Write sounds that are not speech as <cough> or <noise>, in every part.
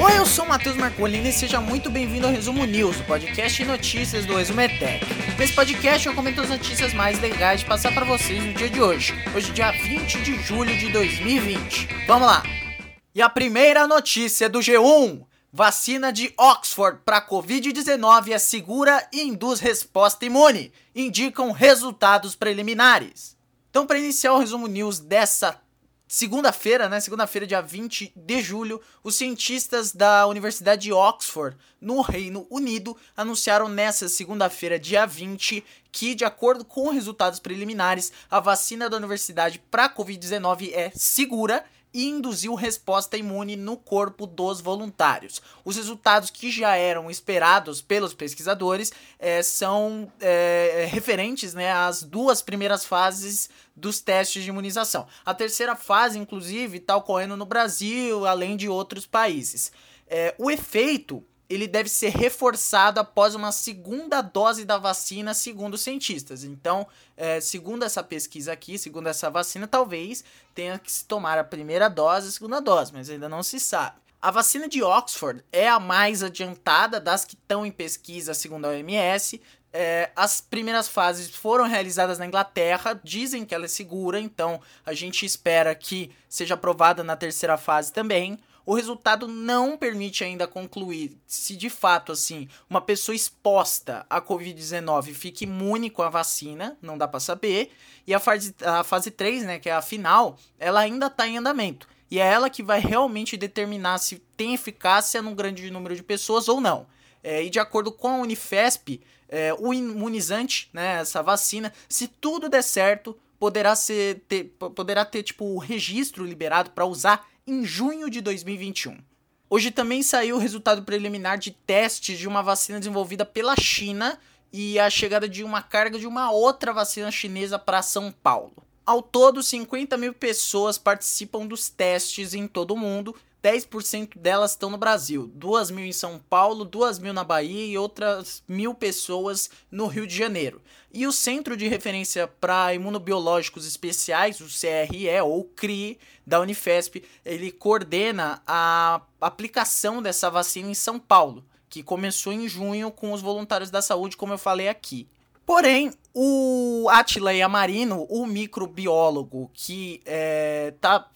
Oi, eu sou Matheus Marcolini e seja muito bem-vindo ao Resumo News, o podcast de notícias do Resumo. Nesse podcast eu comento as notícias mais legais de passar para vocês no dia de hoje, hoje dia 20 de julho de 2020. Vamos lá! E a primeira notícia do G1: vacina de Oxford para Covid-19 é segura e induz resposta imune, indicam resultados preliminares. Então, para iniciar o resumo news dessa segunda-feira, né, segunda-feira, dia 20 de julho, os cientistas da Universidade de Oxford, no Reino Unido, anunciaram nessa segunda-feira, dia 20, que, de acordo com resultados preliminares, a vacina da universidade para Covid-19 é segura induziu resposta imune no corpo dos voluntários. Os resultados que já eram esperados pelos pesquisadores é, são é, referentes né, às duas primeiras fases dos testes de imunização. A terceira fase, inclusive, está ocorrendo no Brasil, além de outros países. É, o efeito ele deve ser reforçado após uma segunda dose da vacina, segundo os cientistas. Então, é, segundo essa pesquisa aqui, segundo essa vacina, talvez tenha que se tomar a primeira dose e a segunda dose, mas ainda não se sabe. A vacina de Oxford é a mais adiantada das que estão em pesquisa, segundo a OMS. É, as primeiras fases foram realizadas na Inglaterra, dizem que ela é segura, então a gente espera que seja aprovada na terceira fase também o resultado não permite ainda concluir se de fato assim uma pessoa exposta à Covid-19 fica imune com a vacina, não dá para saber. E a fase, a fase 3, né, que é a final, ela ainda está em andamento. E é ela que vai realmente determinar se tem eficácia num grande número de pessoas ou não. É, e de acordo com a Unifesp, é, o imunizante, né, essa vacina, se tudo der certo, poderá ser ter, poderá ter tipo o registro liberado para usar em junho de 2021. Hoje também saiu o resultado preliminar de testes de uma vacina desenvolvida pela China e a chegada de uma carga de uma outra vacina chinesa para São Paulo. Ao todo, 50 mil pessoas participam dos testes em todo o mundo 10% delas estão no Brasil, 2 mil em São Paulo, 2 mil na Bahia e outras mil pessoas no Rio de Janeiro. E o Centro de Referência para Imunobiológicos Especiais, o CRE ou CRI, da Unifesp, ele coordena a aplicação dessa vacina em São Paulo, que começou em junho com os voluntários da saúde, como eu falei aqui. Porém, o Atila Yamarino, o microbiólogo que é, tá,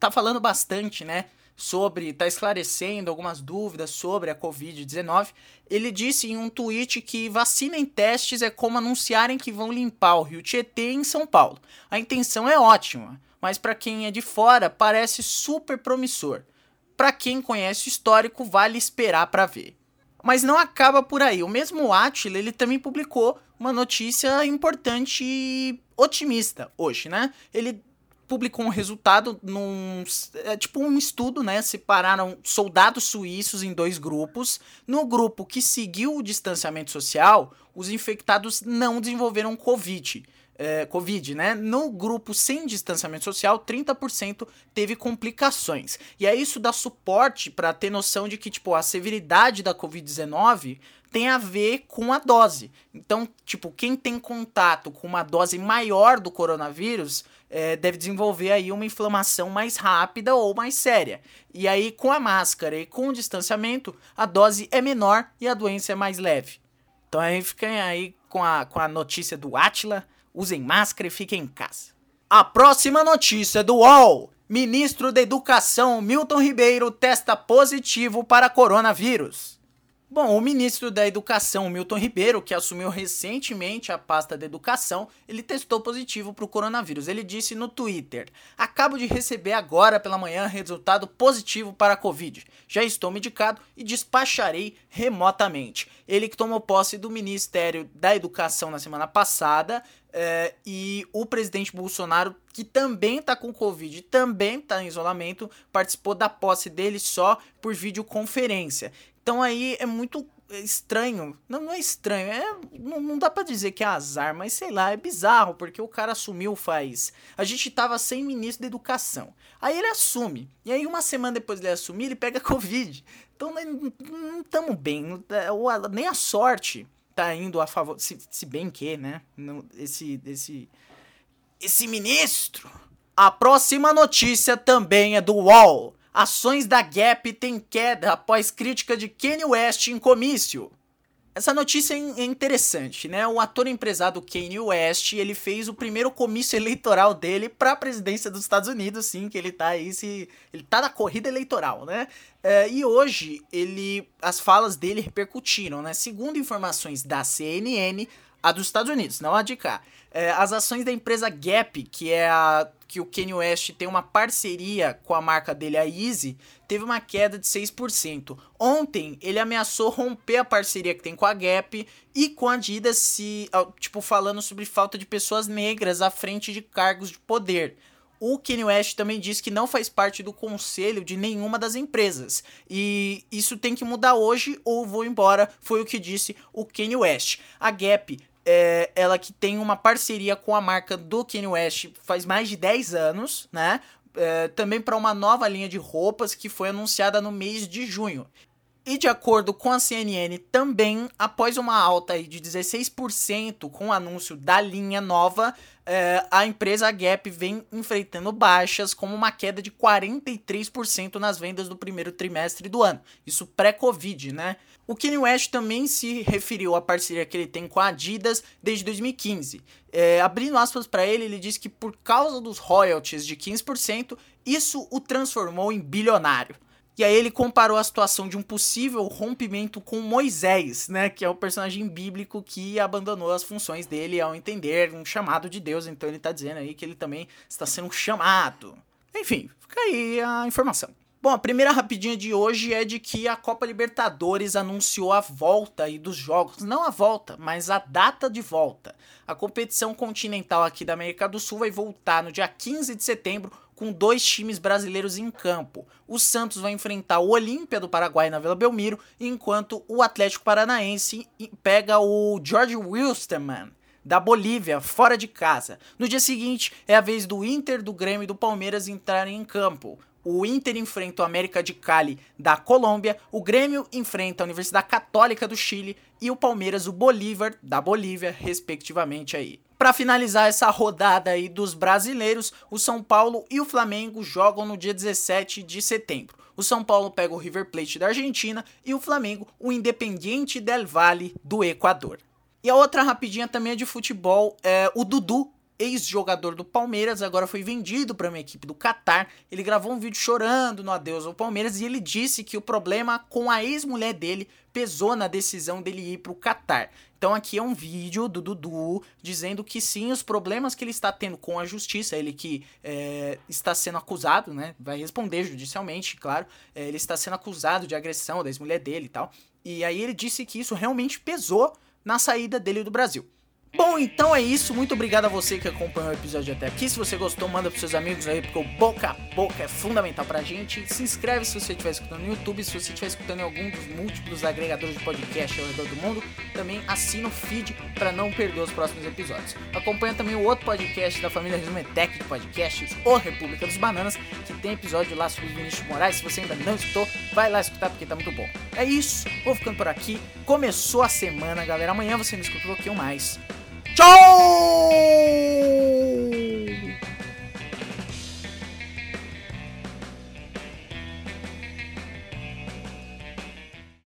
tá falando bastante, né, sobre, está esclarecendo algumas dúvidas sobre a Covid-19. Ele disse em um tweet que vacina em testes é como anunciarem que vão limpar o Rio Tietê em São Paulo. A intenção é ótima, mas para quem é de fora parece super promissor. Para quem conhece o histórico, vale esperar para ver. Mas não acaba por aí. O mesmo Atila, ele também publicou uma notícia importante e otimista hoje, né? Ele publicou um resultado num é, tipo um estudo, né? Separaram soldados suíços em dois grupos. No grupo que seguiu o distanciamento social, os infectados não desenvolveram COVID. É, Covid, né? No grupo sem distanciamento social, 30% teve complicações. E aí isso dá suporte para ter noção de que, tipo, a severidade da Covid-19 tem a ver com a dose. Então, tipo, quem tem contato com uma dose maior do coronavírus é, deve desenvolver aí uma inflamação mais rápida ou mais séria. E aí, com a máscara e com o distanciamento, a dose é menor e a doença é mais leve. Então aí fiquem aí com a, com a notícia do Atila, usem máscara e fiquem em casa. A próxima notícia do UOL. Ministro da Educação Milton Ribeiro testa positivo para coronavírus. Bom, o ministro da Educação, Milton Ribeiro, que assumiu recentemente a pasta da Educação, ele testou positivo para o coronavírus. Ele disse no Twitter: Acabo de receber agora pela manhã resultado positivo para a Covid. Já estou medicado e despacharei remotamente. Ele que tomou posse do Ministério da Educação na semana passada é, e o presidente Bolsonaro, que também está com Covid, também está em isolamento, participou da posse dele só por videoconferência. Então aí é muito estranho. Não, não é estranho, é, não, não dá para dizer que é azar, mas sei lá, é bizarro, porque o cara assumiu faz. A gente tava sem ministro da educação. Aí ele assume. E aí, uma semana depois de ele assumir, ele pega <laughs> Covid. Então não estamos bem. Nem a sorte tá indo a favor. Se, se bem que, né? Esse, esse esse ministro. A próxima notícia também é do UOL. Ações da Gap têm queda após crítica de Kanye West em comício. Essa notícia é interessante, né? O ator empresário Kanye West, ele fez o primeiro comício <laughs> eleitoral dele para a presidência dos Estados Unidos, sim, que ele tá aí, se, ele tá na corrida eleitoral, né? É, e hoje ele, as falas dele repercutiram, né? Segundo informações da CNN, a dos Estados Unidos, não a de cá. É, as ações da empresa Gap, que é a que o Kanye West tem uma parceria com a marca dele, a Easy, teve uma queda de 6%. Ontem ele ameaçou romper a parceria que tem com a Gap e com a Adidas, se, tipo, falando sobre falta de pessoas negras à frente de cargos de poder. O Kanye West também disse que não faz parte do conselho de nenhuma das empresas. E isso tem que mudar hoje ou vou embora, foi o que disse o Kanye West. A Gap é, ela que tem uma parceria com a marca do Kanye West faz mais de 10 anos, né? É, também para uma nova linha de roupas que foi anunciada no mês de junho. E de acordo com a CNN, também após uma alta de 16% com o anúncio da linha nova, é, a empresa Gap vem enfrentando baixas, como uma queda de 43% nas vendas do primeiro trimestre do ano. Isso pré-Covid, né? O Kanye West também se referiu à parceria que ele tem com a Adidas desde 2015. É, abrindo aspas para ele, ele disse que por causa dos royalties de 15%, isso o transformou em bilionário. E aí ele comparou a situação de um possível rompimento com Moisés, né, que é o personagem bíblico que abandonou as funções dele ao entender um chamado de Deus. Então ele está dizendo aí que ele também está sendo chamado. Enfim, fica aí a informação. Bom, a primeira rapidinha de hoje é de que a Copa Libertadores anunciou a volta aí dos jogos, não a volta, mas a data de volta. A competição continental aqui da América do Sul vai voltar no dia 15 de setembro com dois times brasileiros em campo. O Santos vai enfrentar o Olímpia do Paraguai na Vila Belmiro, enquanto o Atlético Paranaense pega o George Wilstermann da Bolívia, fora de casa. No dia seguinte, é a vez do Inter, do Grêmio e do Palmeiras entrarem em campo. O Inter enfrenta o América de Cali da Colômbia, o Grêmio enfrenta a Universidade Católica do Chile e o Palmeiras o Bolívar da Bolívia, respectivamente aí. Para finalizar essa rodada aí dos brasileiros, o São Paulo e o Flamengo jogam no dia 17 de setembro. O São Paulo pega o River Plate da Argentina e o Flamengo o Independiente del Valle do Equador. E a outra rapidinha também é de futebol, é o Dudu ex-jogador do Palmeiras, agora foi vendido para uma equipe do Catar. Ele gravou um vídeo chorando no adeus ao Palmeiras e ele disse que o problema com a ex-mulher dele pesou na decisão dele ir para o Catar. Então aqui é um vídeo do Dudu dizendo que sim, os problemas que ele está tendo com a justiça, ele que é, está sendo acusado, né, vai responder judicialmente, claro, é, ele está sendo acusado de agressão da ex-mulher dele e tal. E aí ele disse que isso realmente pesou na saída dele do Brasil. Bom, então é isso. Muito obrigado a você que acompanhou o episódio até aqui. Se você gostou, manda pros seus amigos aí, porque o boca a boca é fundamental pra gente. Se inscreve se você estiver escutando no YouTube, se você estiver escutando em algum dos múltiplos agregadores de podcast ao redor do mundo, também assina o feed para não perder os próximos episódios. Acompanha também o outro podcast da família Resumetec de podcasts, o República dos Bananas, que tem episódio lá sobre Vinícius Moraes. Se você ainda não escutou, vai lá escutar porque tá muito bom. É isso, vou ficando por aqui. Começou a semana, galera. Amanhã você me escuta um pouquinho mais. 招。